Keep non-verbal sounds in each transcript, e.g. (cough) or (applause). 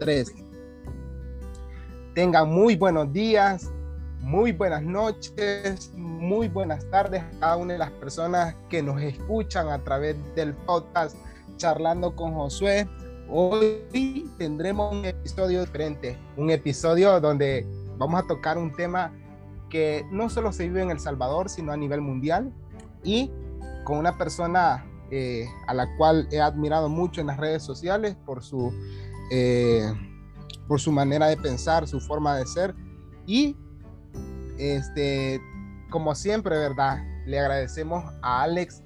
3. Tengan muy buenos días, muy buenas noches, muy buenas tardes a cada una de las personas que nos escuchan a través del podcast Charlando con Josué. Hoy tendremos un episodio diferente, un episodio donde vamos a tocar un tema que no solo se vive en El Salvador, sino a nivel mundial y con una persona eh, a la cual he admirado mucho en las redes sociales por su, eh, por su manera de pensar, su forma de ser. Y este, como siempre, ¿verdad? Le agradecemos a Alex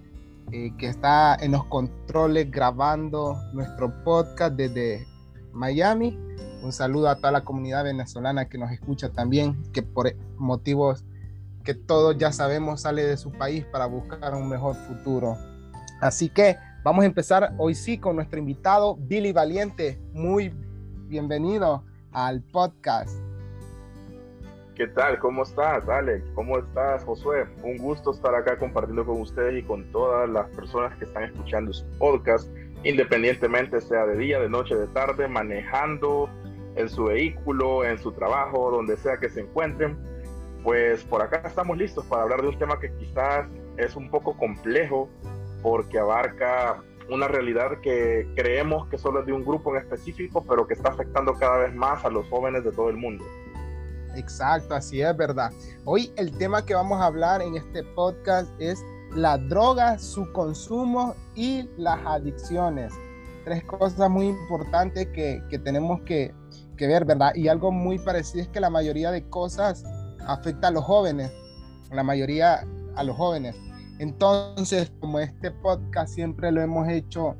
eh, que está en los controles grabando nuestro podcast desde Miami. Un saludo a toda la comunidad venezolana que nos escucha también, que por motivos que todos ya sabemos sale de su país para buscar un mejor futuro. Así que vamos a empezar hoy sí con nuestro invitado Billy Valiente. Muy bienvenido al podcast. ¿Qué tal? ¿Cómo estás, Alex? ¿Cómo estás, Josué? Un gusto estar acá compartiendo con ustedes y con todas las personas que están escuchando su podcast, independientemente sea de día, de noche, de tarde, manejando en su vehículo, en su trabajo, donde sea que se encuentren. Pues por acá estamos listos para hablar de un tema que quizás es un poco complejo, porque abarca una realidad que creemos que solo es de un grupo en específico, pero que está afectando cada vez más a los jóvenes de todo el mundo. Exacto, así es verdad. Hoy el tema que vamos a hablar en este podcast es la droga, su consumo y las adicciones. Tres cosas muy importantes que, que tenemos que, que, ver, ¿verdad? Y algo muy parecido es que la mayoría de cosas afecta a los jóvenes, la mayoría a los jóvenes. Entonces, como este podcast siempre lo hemos hecho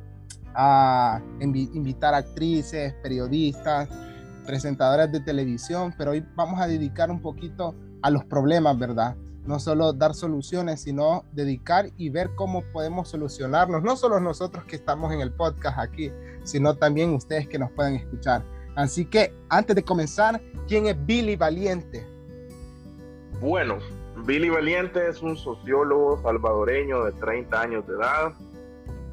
a invitar actrices, periodistas, presentadoras de televisión, pero hoy vamos a dedicar un poquito a los problemas, ¿verdad? No solo dar soluciones, sino dedicar y ver cómo podemos solucionarlos, no solo nosotros que estamos en el podcast aquí, sino también ustedes que nos pueden escuchar. Así que antes de comenzar, ¿quién es Billy Valiente? Bueno, Billy Valiente es un sociólogo salvadoreño de 30 años de edad,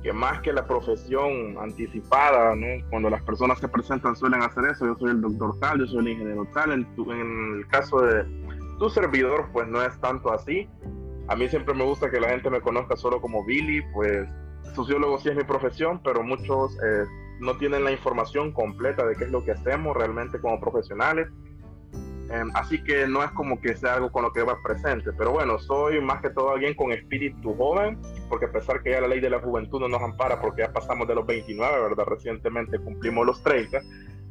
que más que la profesión anticipada, ¿no? cuando las personas se presentan suelen hacer eso, yo soy el doctor tal, yo soy el ingeniero tal, en, en el caso de tu servidor pues no es tanto así, a mí siempre me gusta que la gente me conozca solo como Billy, pues sociólogo sí es mi profesión, pero muchos eh, no tienen la información completa de qué es lo que hacemos realmente como profesionales Em, así que no es como que sea algo con lo que va presente, pero bueno, soy más que todo alguien con espíritu joven, porque a pesar que ya la ley de la juventud no nos ampara porque ya pasamos de los 29, ¿verdad? Recientemente cumplimos los 30,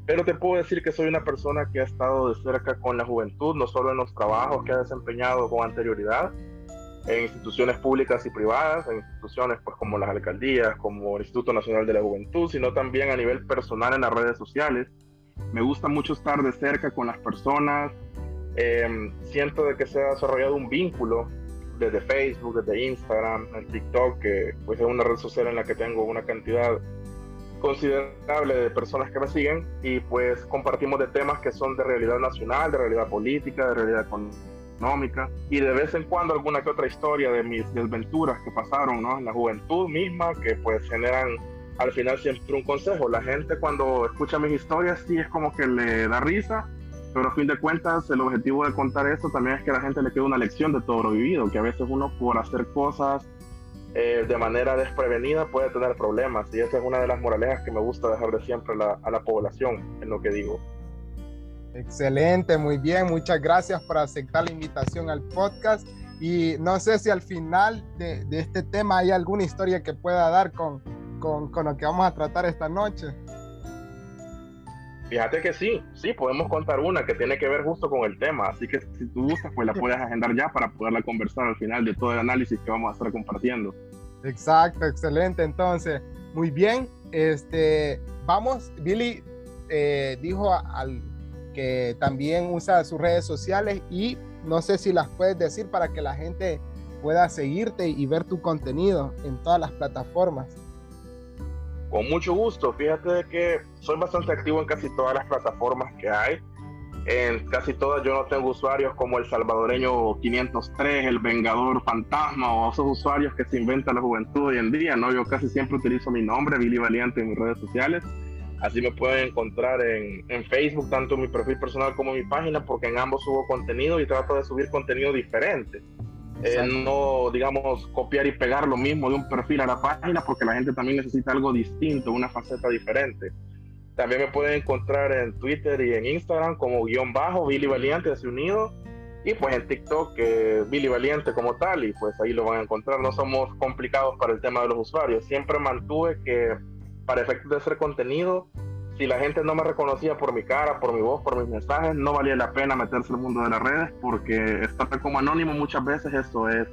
pero te puedo decir que soy una persona que ha estado de cerca con la juventud, no solo en los trabajos que ha desempeñado con anterioridad, en instituciones públicas y privadas, en instituciones pues como las alcaldías, como el Instituto Nacional de la Juventud, sino también a nivel personal en las redes sociales me gusta mucho estar de cerca con las personas. Em, siento de que se ha desarrollado un vínculo desde Facebook, desde Instagram, el TikTok, que pues es una red social en la que tengo una cantidad considerable de personas que me siguen y pues compartimos de temas que son de realidad nacional, de realidad política, de realidad económica y de vez en cuando alguna que otra historia de mis desventuras que pasaron ¿no? en la juventud misma que pues generan al final siempre un consejo. La gente cuando escucha mis historias sí es como que le da risa, pero a fin de cuentas el objetivo de contar eso también es que a la gente le quede una lección de todo lo vivido, que a veces uno por hacer cosas eh, de manera desprevenida puede tener problemas y esa es una de las moralejas que me gusta dejar de siempre a la población en lo que digo. Excelente, muy bien, muchas gracias por aceptar la invitación al podcast y no sé si al final de, de este tema hay alguna historia que pueda dar con, con, lo que vamos a tratar esta noche. Fíjate que sí, sí, podemos contar una que tiene que ver justo con el tema, así que si tú gustas, pues la puedes agendar ya para poderla conversar al final de todo el análisis que vamos a estar compartiendo. Exacto, excelente. Entonces, muy bien, este, vamos, Billy eh, dijo al que también usa sus redes sociales y no sé si las puedes decir para que la gente pueda seguirte y ver tu contenido en todas las plataformas. Con mucho gusto. Fíjate que soy bastante activo en casi todas las plataformas que hay. En casi todas yo no tengo usuarios como el salvadoreño 503, el Vengador Fantasma o esos usuarios que se inventa la juventud hoy en día. ¿no? Yo casi siempre utilizo mi nombre, Billy Valiente, en mis redes sociales. Así me pueden encontrar en, en, Facebook, tanto mi perfil personal como mi página, porque en ambos subo contenido y trato de subir contenido diferente. Eh, no, digamos, copiar y pegar lo mismo de un perfil a la página, porque la gente también necesita algo distinto, una faceta diferente. También me pueden encontrar en Twitter y en Instagram como guion bajo, Billy Valiente, así unido. Y pues en TikTok, eh, Billy Valiente como tal, y pues ahí lo van a encontrar. No somos complicados para el tema de los usuarios. Siempre mantuve que para efectos de hacer contenido, si la gente no me reconocía por mi cara, por mi voz, por mis mensajes, no valía la pena meterse al mundo de las redes porque estar como anónimo muchas veces eso es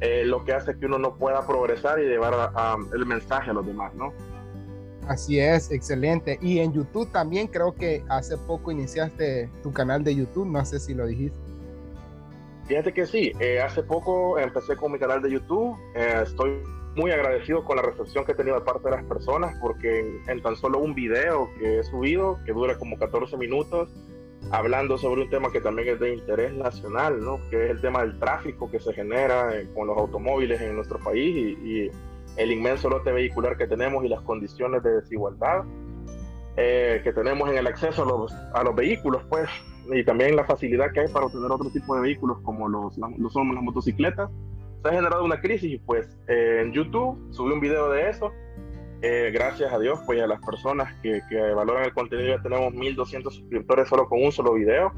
eh, lo que hace que uno no pueda progresar y llevar el mensaje a los demás, ¿no? Así es, excelente. Y en YouTube también creo que hace poco iniciaste tu canal de YouTube, no sé si lo dijiste. Fíjate que sí, eh, hace poco empecé con mi canal de YouTube, eh, estoy muy agradecido con la recepción que he tenido de parte de las personas porque en, tan solo un video que he subido, que dura como 14 minutos, hablando sobre un tema que también es de interés nacional, ¿no? que es el tema del tráfico que se genera eh, con los automóviles en nuestro país y, el inmenso lote vehicular que tenemos y las condiciones de desigualdad eh, que tenemos en el acceso a los, a los vehículos, pues, y también la facilidad que hay para obtener otro tipo de vehículos como los, los, son las motocicletas se ha generado una crisis pues eh, en YouTube subí un video de eso. Eh, gracias a Dios, pues a las personas que, que, valoran el contenido ya tenemos 1200 suscriptores solo con un solo video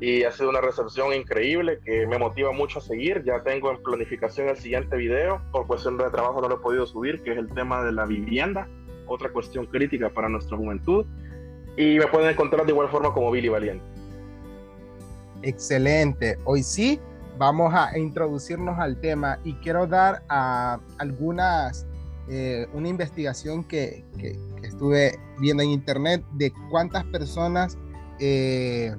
y ha sido una recepción increíble que me motiva mucho a seguir. Ya tengo en planificación el siguiente video, por cuestión de trabajo no lo he podido subir, que es el tema de la vivienda, otra cuestión crítica para nuestra juventud. Y me pueden encontrar de igual forma como Billy Valiente. Excelente. Hoy sí vamos a introducirnos al tema y quiero dar a algunas, eh, una investigación que, que, estuve viendo en internet de cuántas personas eh,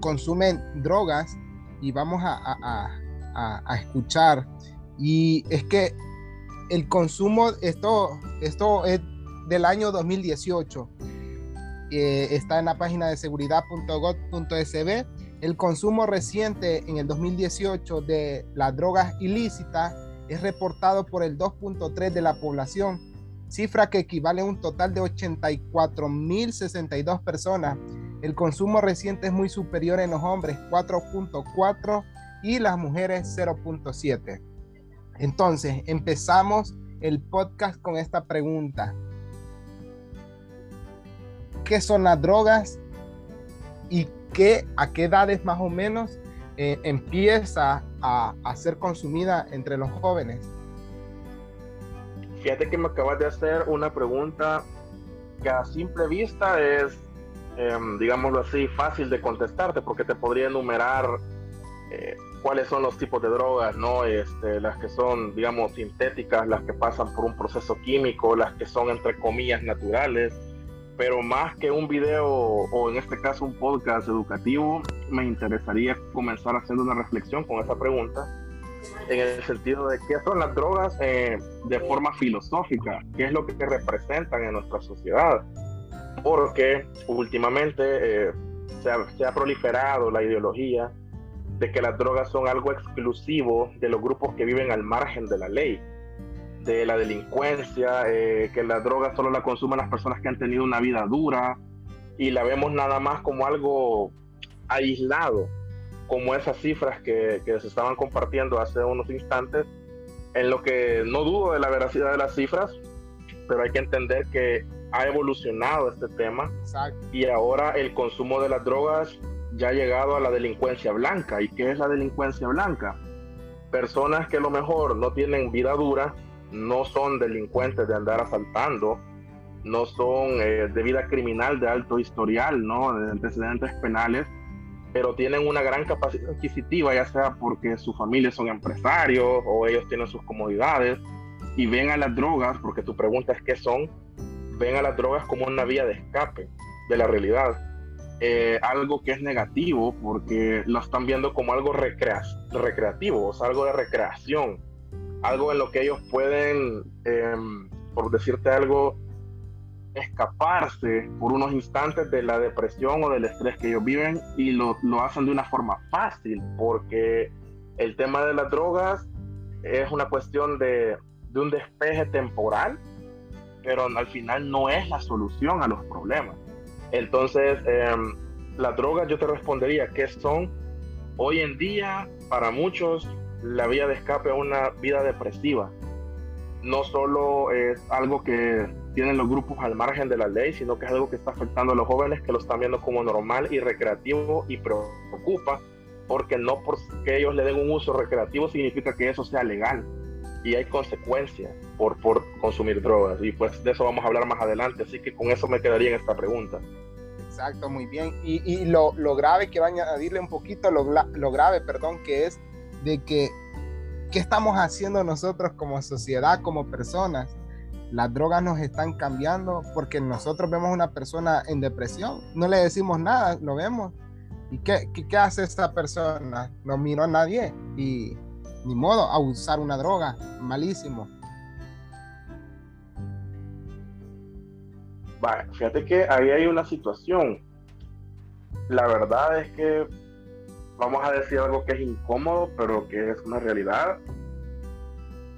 consumen drogas y vamos a, a, a, escuchar. Y es que el consumo, esto, esto es del año 2018, eh, está en la página de seguridad.gov.sb el consumo reciente en el 2018 de las drogas ilícitas es reportado por el 2.3 de la población, cifra que equivale a un total de 84.062 personas. El consumo reciente es muy superior en los hombres, 4.4 y las mujeres 0.7. Entonces, empezamos el podcast con esta pregunta. ¿Qué son las drogas y a qué edades más o menos eh, empieza a, ser consumida entre los jóvenes? Fíjate que me acabas de hacer una pregunta que a simple vista es, em, digámoslo así, fácil de contestarte porque te podría enumerar eh, cuáles son los tipos de drogas, ¿no? Este, las que son, digamos, sintéticas, las que pasan por un proceso químico, las que son, entre comillas, naturales, pero más que un video o en este caso un podcast educativo, me interesaría comenzar haciendo una reflexión con esa pregunta en el sentido de qué son las drogas eh, de forma filosófica, qué es lo que representan en nuestra sociedad, porque últimamente eh, se, ha, se ha proliferado la ideología de que las drogas son algo exclusivo de los grupos que viven al margen de la ley de la delincuencia, eh, que la droga solo la consumen las personas que han tenido una vida dura y la vemos nada más como algo aislado, como esas cifras que, que se estaban compartiendo hace unos instantes, en lo que no dudo de la veracidad de las cifras, pero hay que entender que ha evolucionado este tema y ahora el consumo de las drogas ya ha llegado a la delincuencia blanca. ¿Y qué es la delincuencia blanca? Personas que a lo mejor no tienen vida dura, no son delincuentes de andar asaltando, no son eh, de vida criminal de alto historial, ¿no? de antecedentes penales, pero tienen una gran capacidad adquisitiva, ya sea porque sus familias son empresarios o ellos tienen sus comodidades y ven a las drogas, porque tu pregunta es qué son, ven a las drogas como una vía de escape de la realidad. Eh, algo que es negativo porque lo están viendo como algo recreativo, o algo de recreación algo en lo que ellos pueden, em, por decirte algo, escaparse por unos instantes de la depresión o del estrés que ellos viven y lo, lo hacen de una forma fácil, porque el tema de las drogas es una cuestión de, de un despeje temporal pero al final no es la solución a los problemas. Entonces, em, las drogas yo te respondería que son hoy en día para muchos la vía de escape a una vida depresiva. No solo es algo que tienen los grupos al margen de la ley, sino que es algo que está afectando a los jóvenes que lo están viendo como normal y recreativo y preocupa porque no porque ellos le den un uso recreativo significa que eso sea legal y hay consecuencias por, por consumir drogas y pues de eso vamos a hablar más adelante, así que con eso me quedaría en esta pregunta. Exacto, muy bien. Y, y lo, lo, grave que va a añadirle un poquito, lo, lo grave, perdón, que es de que qué estamos haciendo nosotros como sociedad, como personas. Las drogas nos están cambiando porque nosotros vemos una persona en depresión, no le decimos nada, lo vemos. ¿Y qué, qué, qué hace esta persona? No miró a nadie y ni modo a usar una droga, malísimo. fíjate que ahí hay una situación. La verdad es que vamos a decir algo que es incómodo, pero que es una realidad.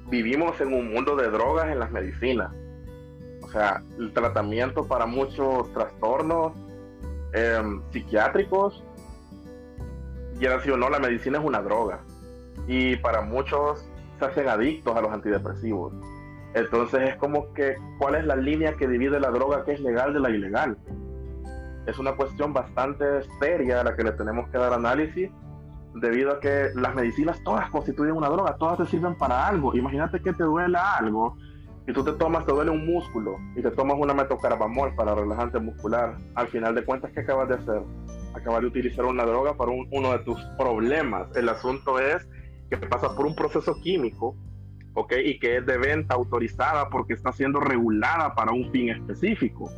Vivimos en un mundo de drogas en las medicinas. O sea, el tratamiento para muchos trastornos em, psiquiátricos, y así o no, la medicina es una droga. Y para muchos se hacen adictos a los antidepresivos. Entonces es como que, ¿cuál es la línea que divide la droga que es legal de la ilegal? Es una cuestión bastante seria a la que le tenemos que dar análisis debido a que las medicinas todas constituyen una droga, todas te sirven para algo. Imagínate que te duela algo y tú te tomas, te duele un músculo y te tomas una metocarbamol para relajante muscular. Al final de cuentas, ¿qué acabas de hacer? Acabas de utilizar una droga para uno de tus problemas. El asunto es que pasa por un proceso químico ¿ok? Y que es de venta autorizada porque está siendo regulada para un fin específico.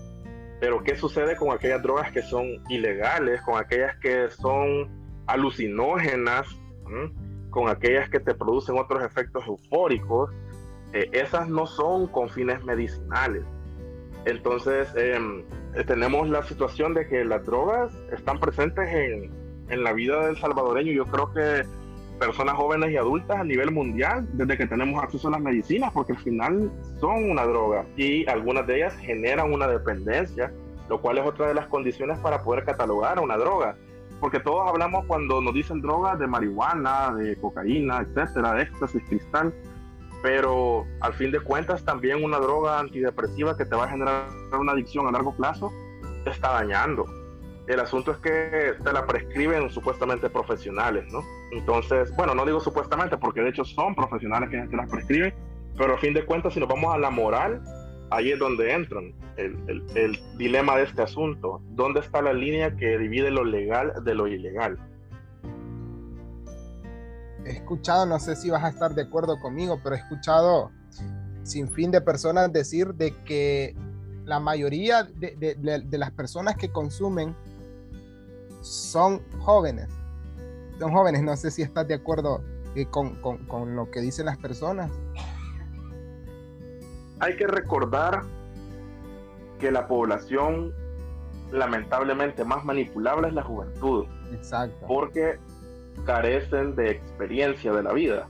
Pero ¿qué sucede con aquellas drogas que son ilegales, con aquellas que son alucinógenas, con aquellas que te producen otros efectos eufóricos? Eh, esas no son con fines medicinales. Entonces, em, eh, tenemos la situación de que las drogas están presentes en, en la vida del salvadoreño. Yo creo que personas jóvenes y adultas a nivel mundial desde que tenemos acceso a las medicinas, porque al final son una droga y algunas de ellas generan una dependencia, lo cual es otra de las condiciones para poder catalogar a una droga. Porque todos hablamos cuando nos dicen drogas de marihuana, de cocaína, etcétera, de éxtasis, cristal, pero al fin de cuentas también una droga antidepresiva que te va a generar una adicción a largo plazo te está dañando el asunto es que te la prescriben supuestamente profesionales, ¿no? Entonces, bueno, no digo supuestamente porque de hecho son profesionales que te las prescriben, pero a fin de cuentas si nos vamos a la moral, ahí es donde entran el, el, dilema de este asunto. ¿Dónde está la línea que divide lo legal de lo ilegal? He escuchado, no sé si vas a estar de acuerdo conmigo, pero he escuchado sin fin de personas decir de que la mayoría de, de, de las personas que consumen son jóvenes. Son jóvenes, no sé si estás de acuerdo eh, con, lo que dicen las personas. Hay que recordar que la población lamentablemente más manipulable es la juventud. Exacto. Porque carecen de experiencia de la vida.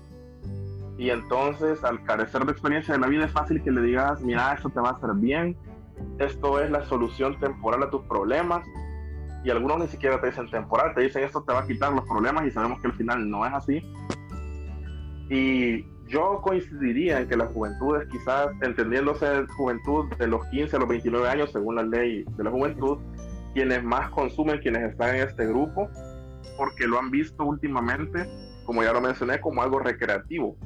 Y entonces, al carecer de experiencia de la vida, es fácil que le digas, mira, esto te va a hacer bien, esto es la solución temporal a tus problemas, y algunos ni siquiera te dicen temporal, te dicen esto te va a quitar los problemas y sabemos que al final no es así. Y yo coincidiría en que las juventudes, quizás entendiéndose juventud de los 15 a los 29 años, según la ley de la juventud, quienes más consumen, quienes están en este grupo, porque lo han visto últimamente, como ya lo mencioné, como algo recreativo.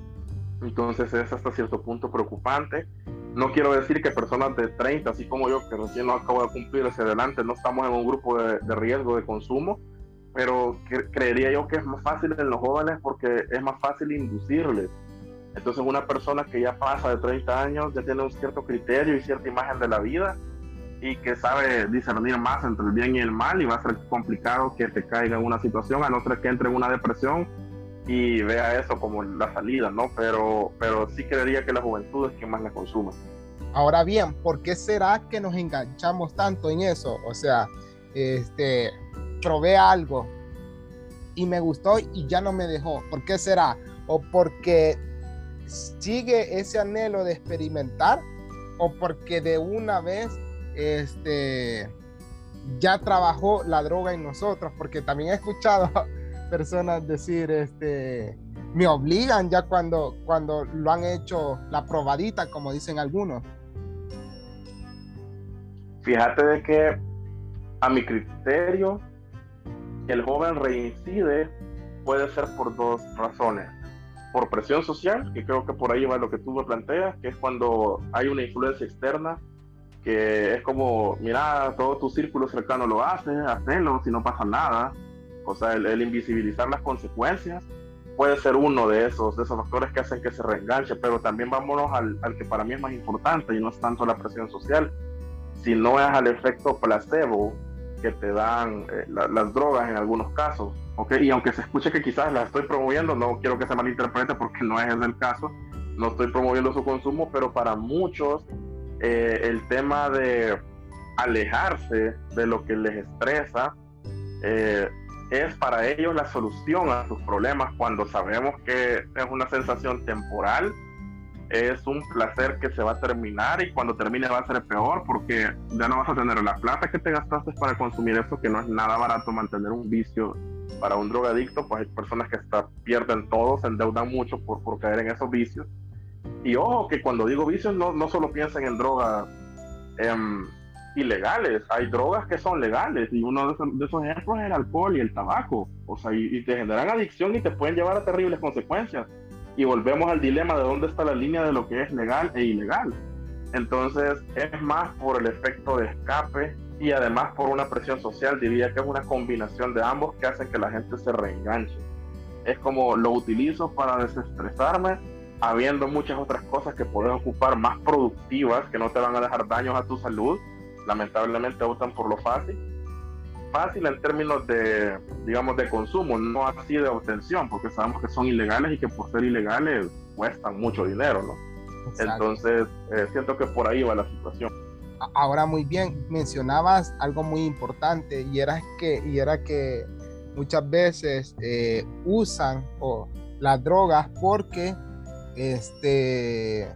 Entonces es hasta cierto punto preocupante no quiero decir que personas de 30, así como yo, que recién no acabo de cumplir hacia adelante, no estamos en un grupo de, riesgo de consumo, pero creería yo que es más fácil en los jóvenes porque es más fácil inducirles. Entonces una persona que ya pasa de 30 años ya tiene un cierto criterio y cierta imagen de la vida y que sabe discernir más entre el bien y el mal y va a ser complicado que te caiga en una situación, a no ser que entre en una depresión y vea eso como la salida, ¿no? Pero, pero sí creería que la juventud es quien más la consume. Ahora bien, ¿por qué será que nos enganchamos tanto en eso? O sea, este, probé algo y me gustó y ya no me dejó. ¿Por qué será? ¿O porque sigue ese anhelo de experimentar? o porque de una vez este, ya trabajó la droga en nosotros, porque también he escuchado personas decir, este, me obligan ya cuando, cuando lo han hecho la probadita, como dicen algunos. Fíjate de que a mi criterio, el joven reincide puede ser por dos razones. Por presión social, que creo que por ahí va lo que tú me planteas, que es cuando hay una influencia externa, que es como, mira, todo tu círculo cercano lo hace, hazlo, si no pasa nada. O sea, el, invisibilizar las consecuencias puede ser uno de esos, de esos factores que hacen que se reenganche, pero también vámonos al, al que para mí es más importante y no es tanto la presión social, sino es al efecto placebo que te dan eh, las drogas en algunos casos. ¿okay? Y aunque se escuche que quizás las estoy promoviendo, no quiero que se malinterprete porque no es el caso, no estoy promoviendo su consumo, pero para muchos eh, el tema de alejarse de lo que les estresa eh, es para ellos la solución a sus problemas cuando sabemos que es una sensación temporal es un placer que se va a terminar y cuando termine va a ser peor porque ya no vas a tener la plata que te gastaste para consumir eso, que no es nada barato mantener un vicio para un drogadicto, pues hay personas que hasta pierden todo, se endeudan mucho por, por caer en esos vicios. Y ojo, que cuando digo vicios no, no solo piensen en drogas em, ilegales, hay drogas que son legales y uno de esos, de esos, ejemplos es el alcohol y el tabaco, o sea, y, y te generan adicción y te pueden llevar a terribles consecuencias y volvemos al dilema de dónde está la línea de lo que es legal e ilegal. Entonces es más por el efecto de escape y además por una presión social, diría que es una combinación de ambos que hacen que la gente se reenganche. Es como lo utilizo para desestresarme, habiendo muchas otras cosas que puedes ocupar más productivas, que no te van a dejar daños a tu salud. Lamentablemente optan por lo fácil fácil en términos de, digamos, de consumo, no así de obtención, porque sabemos que son ilegales y que por ser ilegales cuestan mucho dinero, ¿no? Entonces, eh, siento que por ahí va la situación. Ahora muy bien, mencionabas algo muy importante y era que, y era que muchas veces eh, usan o, las drogas porque este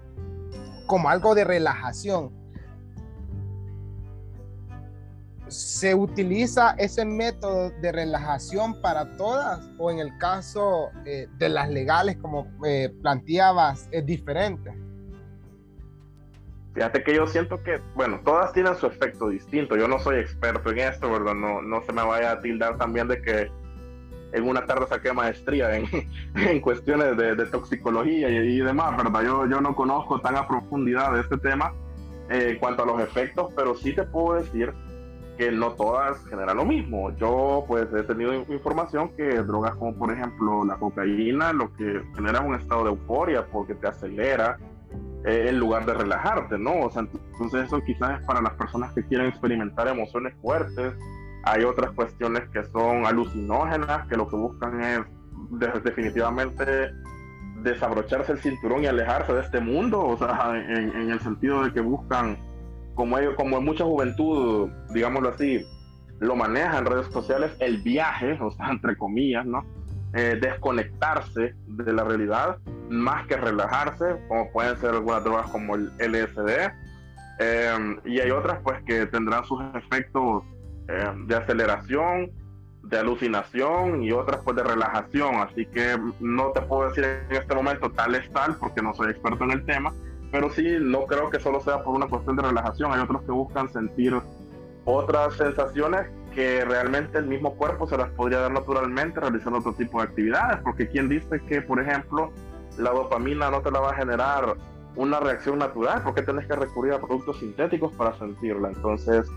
como algo de relajación ¿Se utiliza ese método de relajación para todas o en el caso eh, de las legales, como eh, planteabas, es diferente? Fíjate que yo siento que, bueno, todas tienen su efecto distinto. Yo no soy experto en esto, ¿verdad? No, no se me vaya a tildar también de que en una tarde saqué maestría en, (laughs) en cuestiones de, de toxicología y, demás, ¿verdad? Yo, yo no conozco tan a profundidad de este tema eh, en cuanto a los efectos, pero sí te puedo decir que no todas generan lo mismo. Yo pues he tenido información que drogas como por ejemplo la cocaína lo que genera un estado de euforia porque te acelera eh, en lugar de relajarte, ¿no? O sea, entonces eso quizás es para las personas que quieren experimentar emociones fuertes. Hay otras cuestiones que son alucinógenas, que lo que buscan es definitivamente desabrocharse el cinturón y alejarse de este mundo, o sea, en, en el sentido de que buscan como, ellos, como en mucha juventud, digámoslo así, lo maneja en redes sociales, el viaje, o sea, (laughs) entre comillas, ¿no? Eh, desconectarse de la realidad más que relajarse, como pueden ser algunas drogas como el LSD. Eh, y hay otras pues que tendrán sus efectos eh, de aceleración, de alucinación y otras pues de relajación. Así que no te puedo decir en este momento tal es tal porque no soy experto en el tema, pero sí, no creo que solo sea por una cuestión de relajación. Hay otros que buscan sentir otras sensaciones que realmente el mismo cuerpo se las podría dar naturalmente realizando otro tipo de actividades. Porque quien dice que, por ejemplo, la dopamina no te la va a generar una reacción natural, porque tienes que recurrir a productos sintéticos para sentirla. Entonces,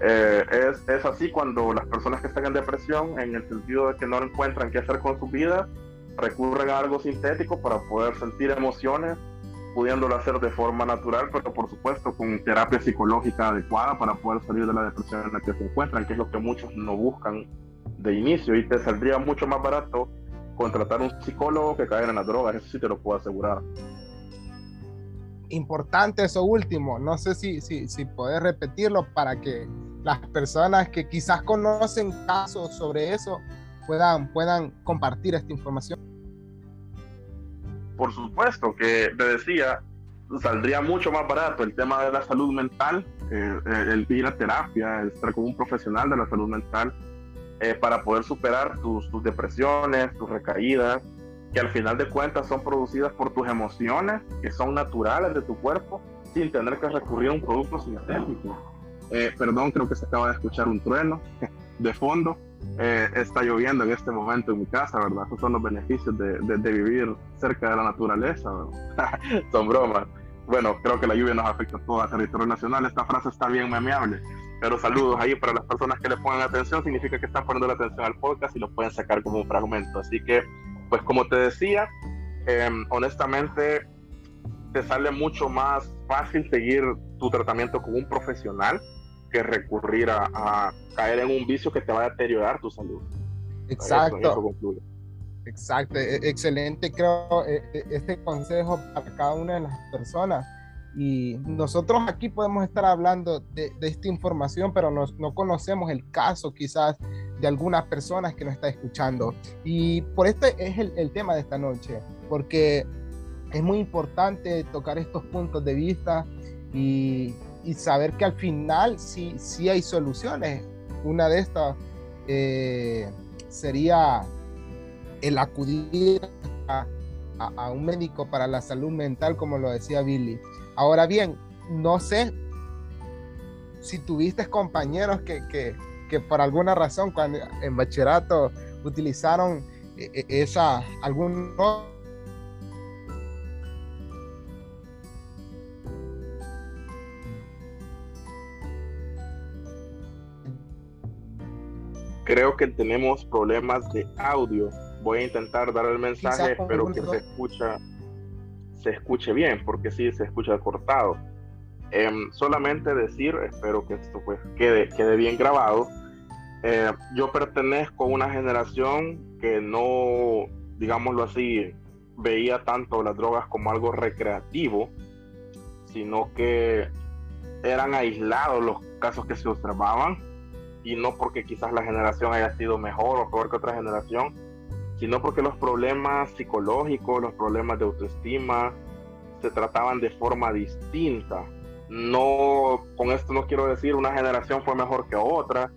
eh, es, es, así cuando las personas que están en depresión, en el sentido de que no encuentran qué hacer con su vida, recurren a algo sintético para poder sentir emociones pudiéndolo hacer de forma natural, pero por supuesto con terapia psicológica adecuada para poder salir de la depresión en la que se encuentran, que es lo que muchos no buscan de inicio y te saldría mucho más barato contratar un psicólogo que caer en las drogas, eso sí te lo puedo asegurar. Importante eso último, no sé si, si, si podés repetirlo para que las personas que quizás conocen casos sobre eso puedan, puedan compartir esta información por supuesto que te decía, saldría mucho más barato el tema de la salud mental, eh, el ir a terapia, el estar con un profesional de la salud mental eh, para poder superar tus, tus, depresiones, tus recaídas, que al final de cuentas son producidas por tus emociones, que son naturales de tu cuerpo, sin tener que recurrir a un producto sintético. Eh, perdón, creo que se acaba de escuchar un trueno de fondo. Eh, está lloviendo en este momento en mi casa, ¿verdad? Esos son los beneficios de, de, vivir cerca de la naturaleza, (laughs) son bromas. Bueno, creo que la lluvia nos afecta a todo el territorio nacional. Esta frase está bien memeable. Pero saludos ahí para las personas que le pongan atención, significa que están poniendo la atención al podcast y lo pueden sacar como un fragmento. Así que, pues como te decía, em, honestamente te sale mucho más fácil seguir tu tratamiento con un profesional que recurrir a, caer en un vicio que te va a deteriorar tu salud. Exacto. Exacto, e, excelente creo e, e, este consejo para cada una de las personas. Y nosotros aquí podemos estar hablando de, esta información, pero no conocemos el caso quizás de algunas personas que nos está escuchando. Y por este es el, el tema de esta noche, porque es muy importante tocar estos puntos de vista y, y saber que al final sí, sí hay soluciones. Una de estas eh, sería el acudir a, a, un médico para la salud mental, como lo decía Billy. Ahora bien, no sé si tuviste compañeros que, que, que por alguna razón cuando en bachillerato utilizaron eh, eh, esa algún Creo que tenemos problemas de audio. Voy a intentar dar el mensaje, espero que se escucha, se escuche bien, porque sí se escucha cortado. Em, solamente decir, espero que esto pues quede, quede bien grabado. Eh, yo pertenezco a una generación que no, digámoslo así, veía tanto las drogas como algo recreativo, sino que eran aislados los casos que se observaban y no porque quizás la generación haya sido mejor o peor que otra generación, sino porque los problemas psicológicos, los problemas de autoestima se trataban de forma distinta. No, con esto no quiero decir una generación fue mejor que otra,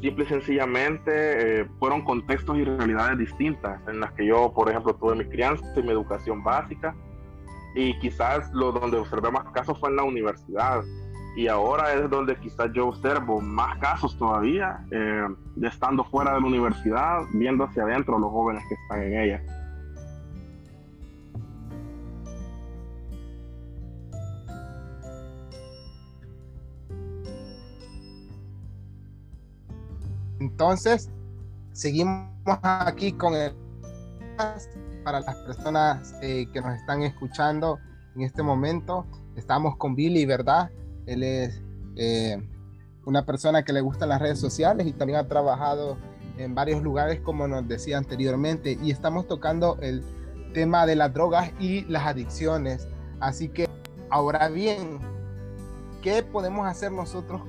simple y sencillamente eh, fueron contextos y realidades distintas en las que yo, por ejemplo, tuve mi crianza y mi educación básica y quizás lo donde observé más casos fue en la universidad y ahora es donde quizás yo observo más casos todavía, eh, estando fuera de la universidad, viendo hacia adentro los jóvenes que están en ella. Entonces, seguimos aquí con el para las personas eh, que nos están escuchando en este momento. Estamos con Billy, ¿verdad? Él es eh, una persona que le gustan las redes sociales y también ha trabajado en varios lugares, como nos decía anteriormente, y estamos tocando el tema de las drogas y las adicciones. Así que, ahora bien, ¿qué podemos hacer nosotros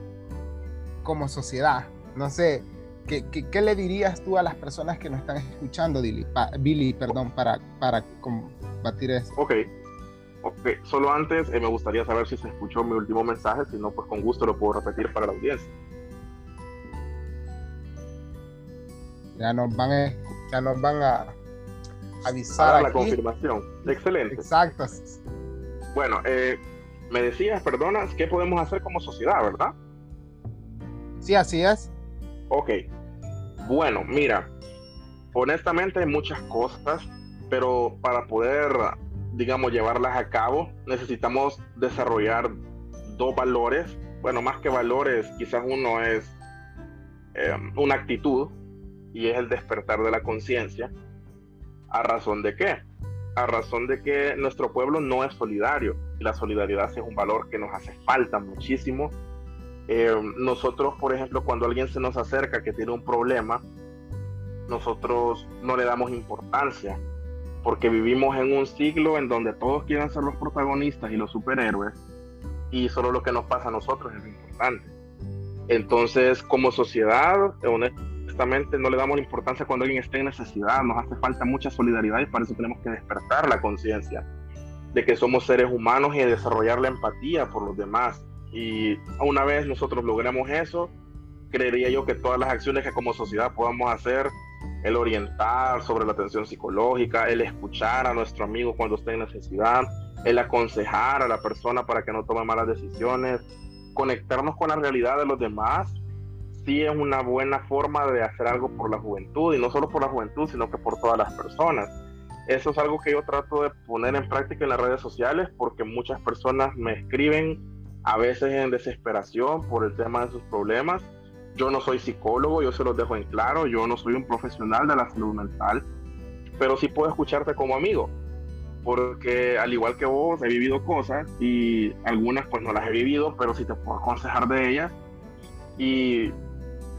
como sociedad? No sé, ¿qué, le dirías tú a las personas que nos están escuchando, Billy, perdón, para, para combatir eso? Ok, Ok, solo antes eh, me gustaría saber si se escuchó mi último mensaje, si no, pues con gusto lo puedo repetir para la audiencia. Ya nos van a, ya nos van a avisar. la confirmación. Excelente. Exacto. Bueno, eh, me decías, perdonas, ¿qué podemos hacer como sociedad, verdad? Sí, así es. Ok. Bueno, mira, honestamente hay muchas cosas, pero para poder digamos, llevarlas a cabo, necesitamos desarrollar dos valores. Bueno, más que valores, quizás uno es eh, una actitud y es el despertar de la conciencia. ¿A razón de qué? A razón de que nuestro pueblo no es solidario y la solidaridad es un valor que nos hace falta muchísimo. Eh, nosotros, por ejemplo, cuando alguien se nos acerca que tiene un problema, nosotros no le damos importancia porque vivimos en un siglo en donde todos quieren ser los protagonistas y los superhéroes y solo lo que nos pasa a nosotros es lo importante. Entonces, como sociedad, honestamente, no le damos importancia cuando alguien esté en necesidad, nos hace falta mucha solidaridad y para eso tenemos que despertar la conciencia. de que somos seres humanos y de desarrollar la empatía por los demás. Y una vez nosotros logremos eso, creería yo que todas las acciones que como sociedad podamos hacer, el orientar sobre la atención psicológica, el escuchar a nuestro amigo cuando esté en necesidad, el aconsejar a la persona para que no tome malas decisiones, conectarnos con la realidad de los demás, sí es una buena forma de hacer algo por la juventud, y no solo por la juventud, sino que por todas las personas. Eso es algo que yo trato de poner en práctica en las redes sociales porque muchas personas me escriben a veces en desesperación por el tema de sus problemas. Yo no soy psicólogo, yo se los dejo en claro, yo no soy un profesional de la salud mental, pero sí puedo escucharte como amigo porque al igual que vos he vivido cosas y algunas pues no las he vivido, pero sí te puedo aconsejar de ellas y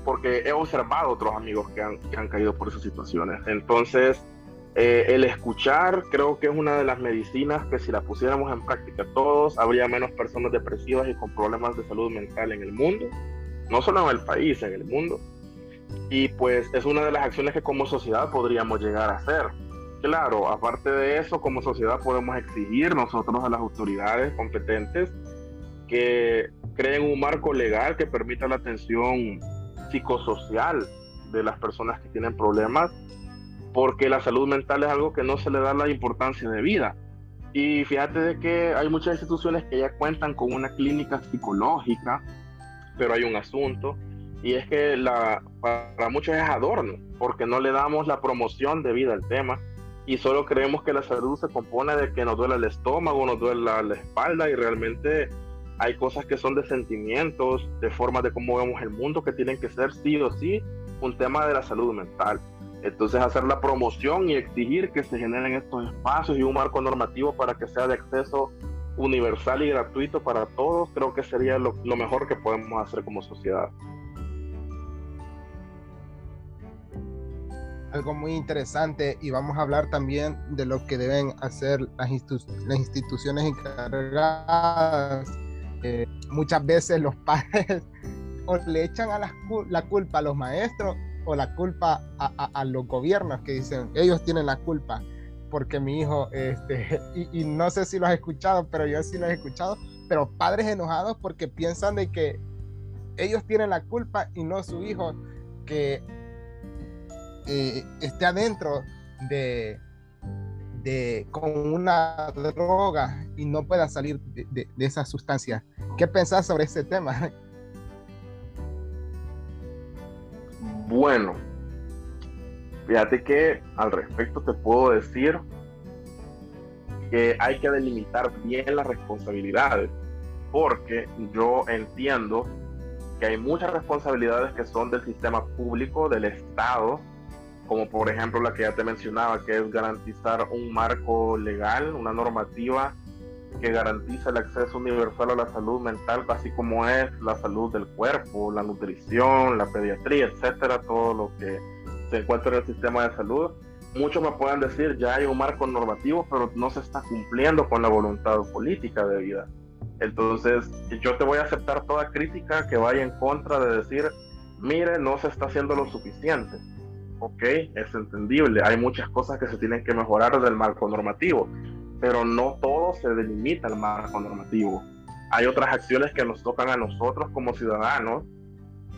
porque he observado otros amigos que han, que han caído por esas situaciones. Entonces, eh, el escuchar creo que es una de las medicinas que si la pusiéramos en práctica todos, habría menos personas depresivas y con problemas de salud mental en el mundo, no solo en el país, en el mundo. Y pues es una de las acciones que como sociedad podríamos llegar a hacer claro, aparte de eso, como sociedad podemos exigir nosotros a las autoridades competentes que creen un marco legal que permita la atención psicosocial de las personas que tienen problemas, porque la salud mental es algo que no se le da la importancia de vida. Y fíjate de que hay muchas instituciones que ya cuentan con una clínica psicológica, pero hay un asunto, y es que la, para muchos es adorno, porque no le damos la promoción de vida al tema y solo creemos que la salud se compone de que nos duele el estómago, nos duele la, espalda y realmente hay cosas que son de sentimientos, de formas de cómo vemos el mundo que tienen que ser sí o sí un tema de la salud mental. Entonces hacer la promoción y exigir que se generen estos espacios y un marco normativo para que sea de acceso universal y gratuito para todos, creo que sería lo mejor que podemos hacer como sociedad. algo muy interesante y vamos a hablar también de lo que deben hacer las, instituciones encargadas. Eh, muchas veces los padres (laughs) o le echan a la, culpa a los maestros o la culpa a, los gobiernos que dicen ellos tienen la culpa porque mi hijo, este, (laughs) y, no sé si lo has escuchado, pero yo sí lo he escuchado, pero padres enojados porque piensan de que ellos tienen la culpa y no su hijo, que eh, esté adentro de, de, con una droga y no pueda salir de, esa sustancia. ¿Qué pensás sobre ese tema? (laughs) Bueno, fíjate que al respecto te puedo decir que hay que delimitar bien las responsabilidades, porque yo entiendo que hay muchas responsabilidades que son del sistema público, del Estado, como por ejemplo la que ya te mencionaba, que es garantizar un marco legal, una normativa que garantiza el acceso universal a la salud mental, así como es la salud del cuerpo, la nutrición, la pediatría, etcétera, todo lo que se encuentra en el sistema de salud. Muchos me pueden decir, ya hay un marco normativo, pero no se está cumpliendo con la voluntad política de vida. Entonces, yo te voy a aceptar toda crítica que vaya en contra de decir, mire, no se está haciendo lo suficiente ok, es entendible, hay muchas cosas que se tienen que mejorar del marco normativo, pero no todo se delimita al marco normativo. Hay otras acciones que nos tocan a nosotros como ciudadanos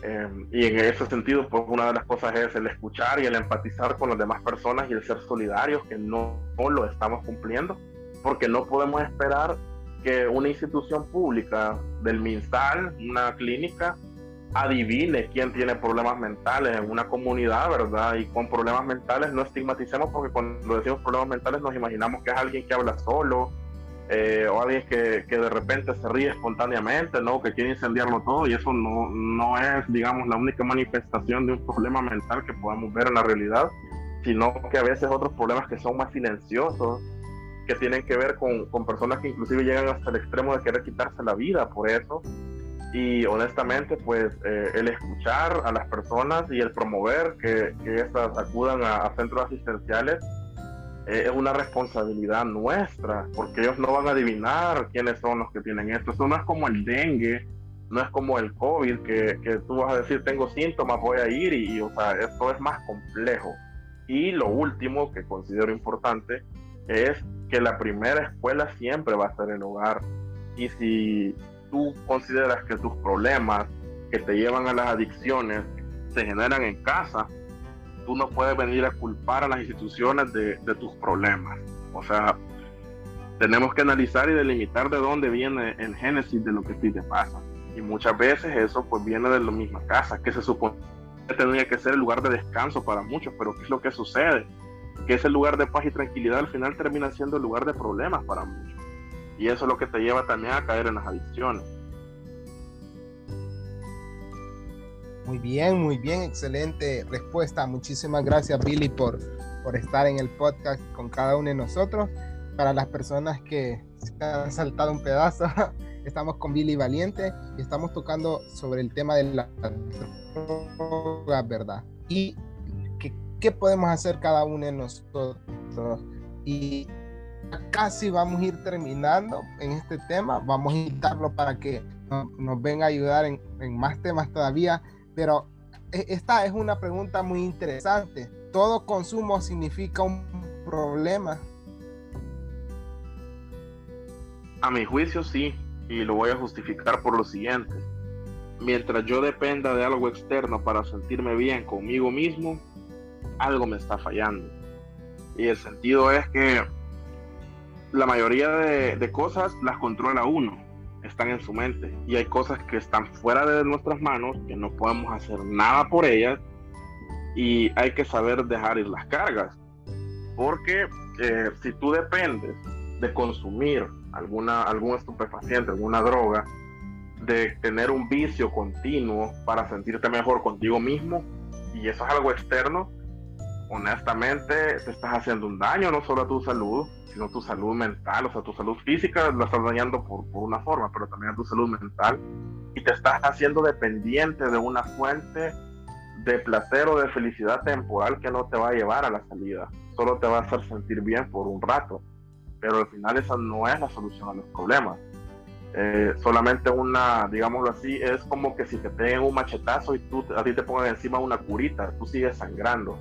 em, y en ese sentido, pues una de las cosas es el escuchar y el empatizar con las demás personas y el ser solidarios, que no, no lo estamos cumpliendo, porque no podemos esperar que una institución pública del MinSal, una clínica, adivine quién tiene problemas mentales en una comunidad, ¿verdad? Y con problemas mentales no estigmaticemos porque cuando decimos problemas mentales nos imaginamos que es alguien que habla solo eh, o alguien que, que, de repente se ríe espontáneamente, ¿no? Que quiere incendiarlo todo y eso no, no es, digamos, la única manifestación de un problema mental que podemos ver en la realidad, sino que a veces otros problemas que son más silenciosos, que tienen que ver con, con personas que inclusive llegan hasta el extremo de querer quitarse la vida por eso y honestamente pues eh, el escuchar a las personas y el promover que, que estas acudan a, centros asistenciales eh, es una responsabilidad nuestra porque ellos no van a adivinar quiénes son los que tienen esto. Esto no es como el dengue, no es como el COVID que, que tú vas a decir tengo síntomas, voy a ir y, y, o sea, esto es más complejo. Y lo último que considero importante es que la primera escuela siempre va a ser el hogar. Y si tú consideras que tus problemas que te llevan a las adicciones se generan en casa, tú no puedes venir a culpar a las instituciones de, tus problemas. O sea, tenemos que analizar y delimitar de dónde viene el génesis de lo que a ti te pasa. Y muchas veces eso pues viene de la misma casa, que se supone que tendría que ser el lugar de descanso para muchos, pero ¿qué es lo que sucede? Que ese lugar de paz y tranquilidad al final termina siendo el lugar de problemas para muchos. Y eso es lo que te lleva también a caer en las adicciones. Muy bien, muy bien, excelente respuesta. Muchísimas gracias Billy por, por estar en el podcast con cada uno de nosotros. Para las personas que se han saltado un pedazo, (laughs) estamos con Billy Valiente y estamos tocando sobre el tema de la droga, ¿verdad? Y qué, qué podemos hacer cada uno de nosotros. Y casi vamos a ir terminando en este tema. Vamos a invitarlo para que nos venga a ayudar en, en más temas todavía. Pero e, esta es una pregunta muy interesante. ¿Todo consumo significa un problema? A mi juicio sí, y lo voy a justificar por lo siguiente. Mientras yo dependa de algo externo para sentirme bien conmigo mismo, algo me está fallando. Y el sentido es que la mayoría de, de cosas las controla uno están en su mente y hay cosas que están fuera de nuestras manos, que no podemos hacer nada por ellas y hay que saber dejar ir las cargas. Porque eh, si tú dependes de consumir alguna, algún estupefaciente, alguna droga, de tener un vicio continuo para sentirte mejor contigo mismo, y eso es algo externo, honestamente te estás haciendo un daño no solo a tu salud, sino a tu salud mental, o sea, tu salud física la estás dañando por, por una forma, pero también a tu salud mental. Y te estás haciendo dependiente de una fuente de placer o de felicidad temporal que no te va a llevar a la salida, solo te va a hacer sentir bien por un rato, pero al final esa no es la solución a los problemas. Eh, solamente una, digámoslo así, es como que si te peguen un machetazo y tú, a ti te pongan encima una curita, tú sigues sangrando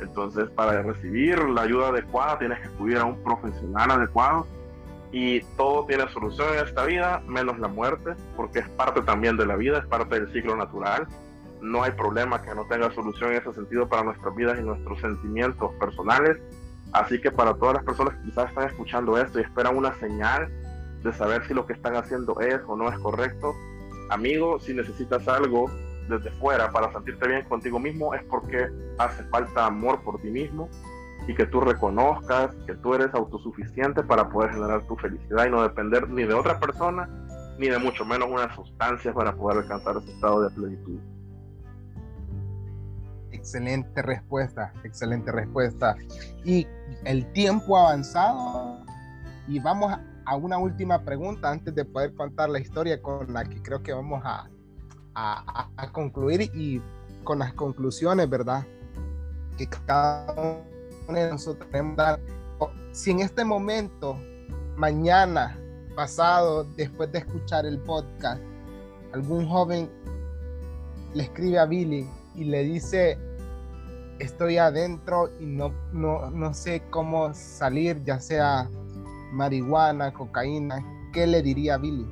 entonces, para recibir la ayuda adecuada, tienes que acudir a un profesional adecuado y todo tiene solución en esta vida, menos la muerte, porque es parte también de la vida, es parte del ciclo natural. No hay problema que no tenga solución en ese sentido para nuestras vidas y nuestros sentimientos personales. Así que para todas las personas que quizás están escuchando esto y esperan una señal de saber si lo que están haciendo es o no es correcto, amigo, si necesitas algo, desde fuera para sentirte bien contigo mismo es porque hace falta amor por ti mismo y que tú reconozcas que tú eres autosuficiente para poder generar tu felicidad y no depender ni de otra persona ni de mucho menos una sustancia para poder alcanzar ese estado de plenitud. Excelente respuesta, excelente respuesta. Y el tiempo avanzado y vamos a una última pregunta antes de poder contar la historia con la que creo que vamos a, a, concluir y con las conclusiones, ¿verdad? Que cada uno de nosotros tenemos. Si en este momento, mañana, pasado, después de escuchar el podcast, algún joven le escribe a Billy y le dice, estoy adentro y no, no, no sé cómo salir, ya sea marihuana, cocaína, ¿qué le diría a Billy?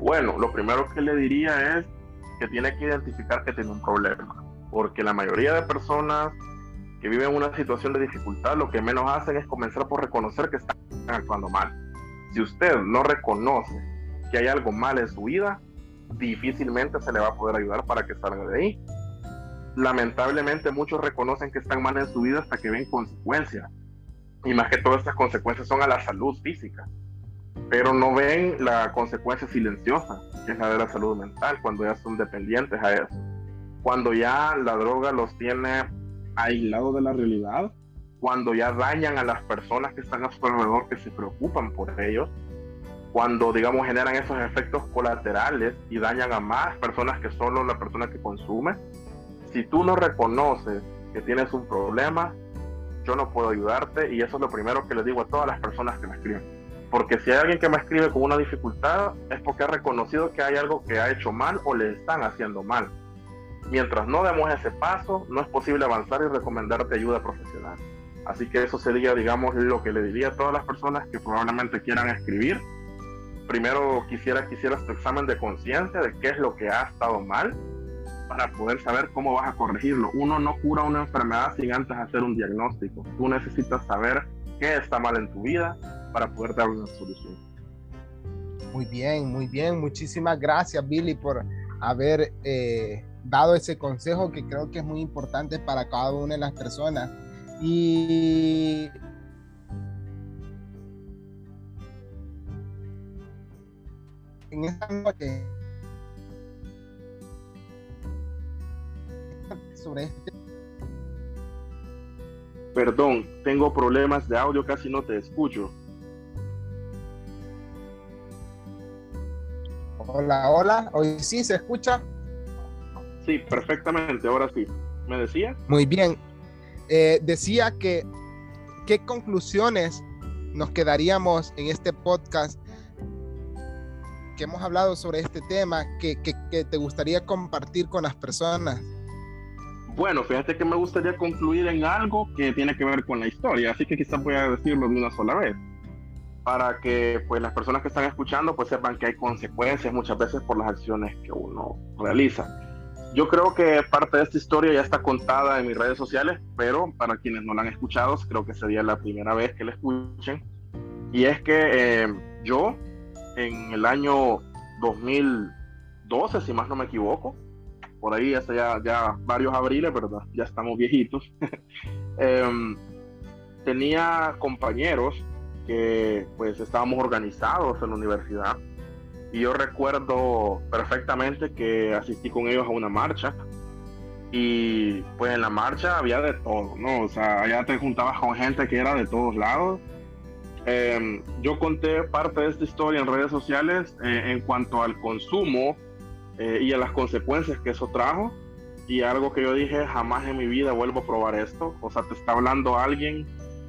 Bueno, lo primero que le diría es que tiene que identificar que tiene un problema, porque la mayoría de personas que viven una situación de dificultad lo que menos hacen es comenzar por reconocer que están actuando mal. Si usted no reconoce que hay algo mal en su vida, difícilmente se le va a poder ayudar para que salga de ahí. Lamentablemente muchos reconocen que están mal en su vida hasta que ven consecuencias. Y más que todas estas consecuencias son a la salud física pero no ven la consecuencia silenciosa, que es la de la salud mental, cuando ya son dependientes a eso. Cuando ya la droga los tiene aislados de la realidad, cuando ya dañan a las personas que están a su alrededor, que se preocupan por ellos, cuando, digamos, generan esos efectos colaterales y dañan a más personas que solo la persona que consume. Si tú no reconoces que tienes un problema, yo no puedo ayudarte y eso es lo primero que les digo a todas las personas que me escriben porque si hay alguien que me escribe con una dificultad, es porque ha reconocido que hay algo que ha hecho mal o le están haciendo mal. Mientras no demos ese paso, no es posible avanzar y recomendarte ayuda profesional. Así que eso sería, digamos, lo que le diría a todas las personas que probablemente quieran escribir. Primero quisiera que hicieras tu examen de conciencia de qué es lo que ha estado mal para poder saber cómo vas a corregirlo. Uno no cura una enfermedad sin antes hacer un diagnóstico. Tú necesitas saber qué está mal en tu vida para poder dar una solución. Muy bien, muy bien. Muchísimas gracias, Billy, por haber eh, dado ese consejo que creo que es muy importante para cada una de las personas. Y en esta noche sobre este Perdón, tengo problemas de audio, casi no te escucho. Hola, hola, hoy sí se escucha. Sí, perfectamente, ahora sí. ¿Me decía? Muy bien. Eh, decía que qué conclusiones nos quedaríamos en este podcast que hemos hablado sobre este tema que, que te gustaría compartir con las personas. Bueno, fíjate que me gustaría concluir en algo que tiene que ver con la historia, así que quizás voy a decirlo de una sola vez, para que pues las personas que están escuchando pues sepan que hay consecuencias muchas veces por las acciones que uno realiza. Yo creo que parte de esta historia ya está contada en mis redes sociales, pero para quienes no la han escuchado, creo que sería la primera vez que la escuchen. Y es que eh, yo, en el año 2012, si más no me equivoco, por ahí hace ya, ya varios abriles, ¿verdad? Ya estamos viejitos. (laughs) Em, tenía compañeros que pues estábamos organizados en la universidad y yo recuerdo perfectamente que asistí con ellos a una marcha y pues en la marcha había de todo, ¿no? O sea, allá te juntabas con gente que era de todos lados. Em, yo conté parte de esta historia en redes sociales eh, en cuanto al consumo eh, y a las consecuencias que eso trajo. Y algo que yo dije, jamás en mi vida vuelvo a probar esto. O sea, te está hablando alguien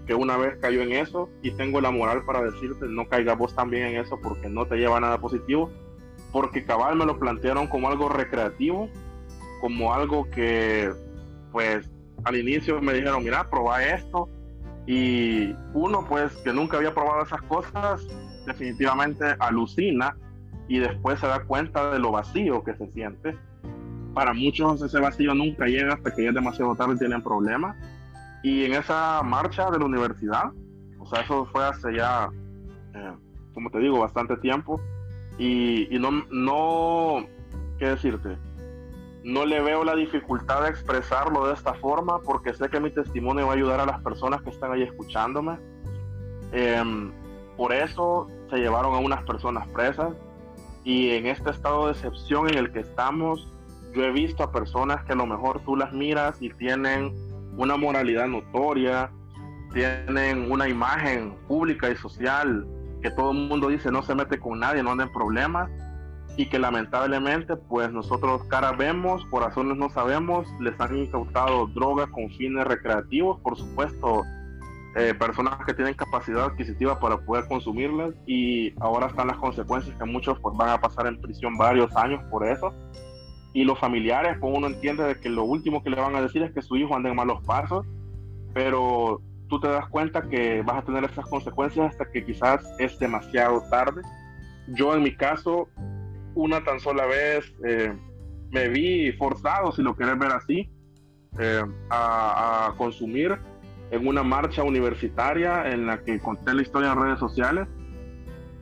que una vez cayó en eso y tengo la moral para decirte, no caigas vos también en eso porque no te lleva nada positivo. Porque cabal me lo plantearon como algo recreativo, como algo que, pues, al inicio me dijeron, mira, proba esto. Y uno, pues, que nunca había probado esas cosas, definitivamente alucina y después se da cuenta de lo vacío que se siente. Para muchos ese vacío nunca llega hasta que ya es demasiado tarde y tienen problemas. Y en esa marcha de la universidad, o sea, eso fue hace ya, eh, como te digo, bastante tiempo. Y, y, no, no, ¿qué decirte? No le veo la dificultad de expresarlo de esta forma porque sé que mi testimonio va a ayudar a las personas que están ahí escuchándome. Eh, por eso se llevaron a unas personas presas, y en este estado de excepción en el que estamos, yo he visto a personas que a lo mejor tú las miras y tienen una moralidad notoria, tienen una imagen pública y social que todo el mundo dice no se mete con nadie, no anda en problemas y que lamentablemente pues nosotros cara vemos, corazones no sabemos, les han incautado drogas con fines recreativos, por supuesto eh, personas que tienen capacidad adquisitiva para poder consumirlas y ahora están las consecuencias que muchos pues, van a pasar en prisión varios años por eso. Y los familiares, pues uno entiende de que lo último que le van a decir es que su hijo anda en malos pasos, pero tú te das cuenta que vas a tener esas consecuencias hasta que quizás es demasiado tarde. Yo en mi caso, una tan sola vez eh, me vi forzado, si lo quieres ver así, eh, a, a consumir en una marcha universitaria en la que conté la historia en redes sociales,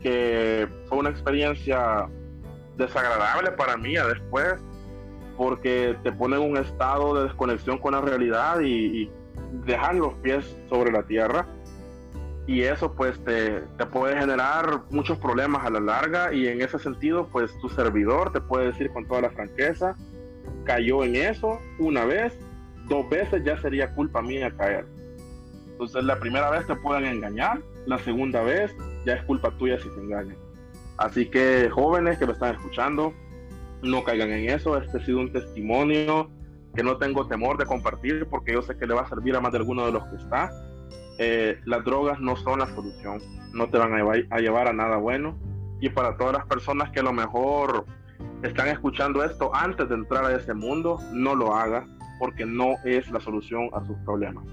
que fue una experiencia desagradable para mí después, porque te pone en un estado de desconexión con la realidad y, y dejan los pies sobre la tierra. Y eso pues te, te puede generar muchos problemas a la larga y en ese sentido pues tu servidor te puede decir con toda la franqueza, cayó en eso una vez, dos veces ya sería culpa mía caer entonces la primera vez te pueden engañar, la segunda vez ya es culpa tuya si te engañan. Así que jóvenes que me están escuchando, no caigan en eso. Este ha sido un testimonio que no tengo temor de compartir porque yo sé que le va a servir a más de alguno de los que está. Eh, las drogas no son la solución, no te van a llevar, a llevar a nada bueno. Y para todas las personas que a lo mejor están escuchando esto antes de entrar a ese mundo, no lo haga porque no es la solución a sus problemas.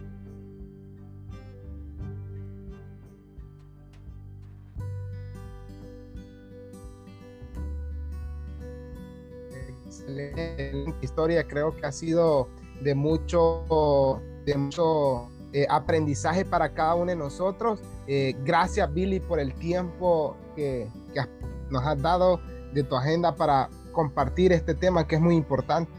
Excelente historia, creo que ha sido de mucho, de mucho eh, aprendizaje para cada uno de nosotros. Eh, gracias Billy por el tiempo que, que nos has dado de tu agenda para compartir este tema que es muy importante.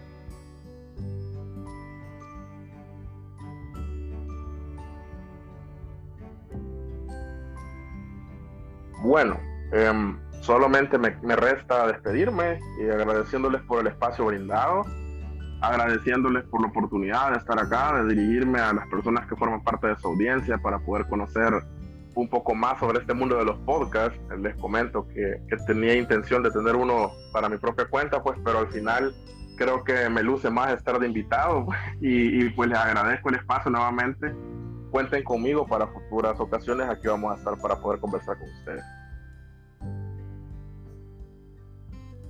Bueno, em, solamente me, resta despedirme y agradeciéndoles por el espacio brindado, agradeciéndoles por la oportunidad de estar acá, de dirigirme a las personas que forman parte de su audiencia para poder conocer un poco más sobre este mundo de los podcasts. Les comento que, tenía intención de tener uno para mi propia cuenta, pues, pero al final creo que me luce más estar de invitado (laughs) y, y pues les agradezco el espacio nuevamente cuenten conmigo para futuras ocasiones. Aquí vamos a estar para poder conversar con ustedes.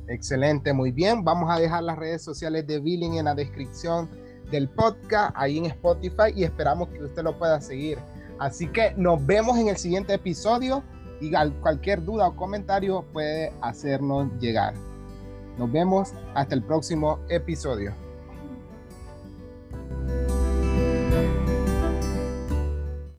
Excelente, muy bien. Vamos a dejar las redes sociales de Billing en la descripción del podcast, ahí en Spotify, y esperamos que usted lo pueda seguir. Así que nos vemos en el siguiente episodio y cualquier duda o comentario puede hacernos llegar. Nos vemos hasta el próximo episodio.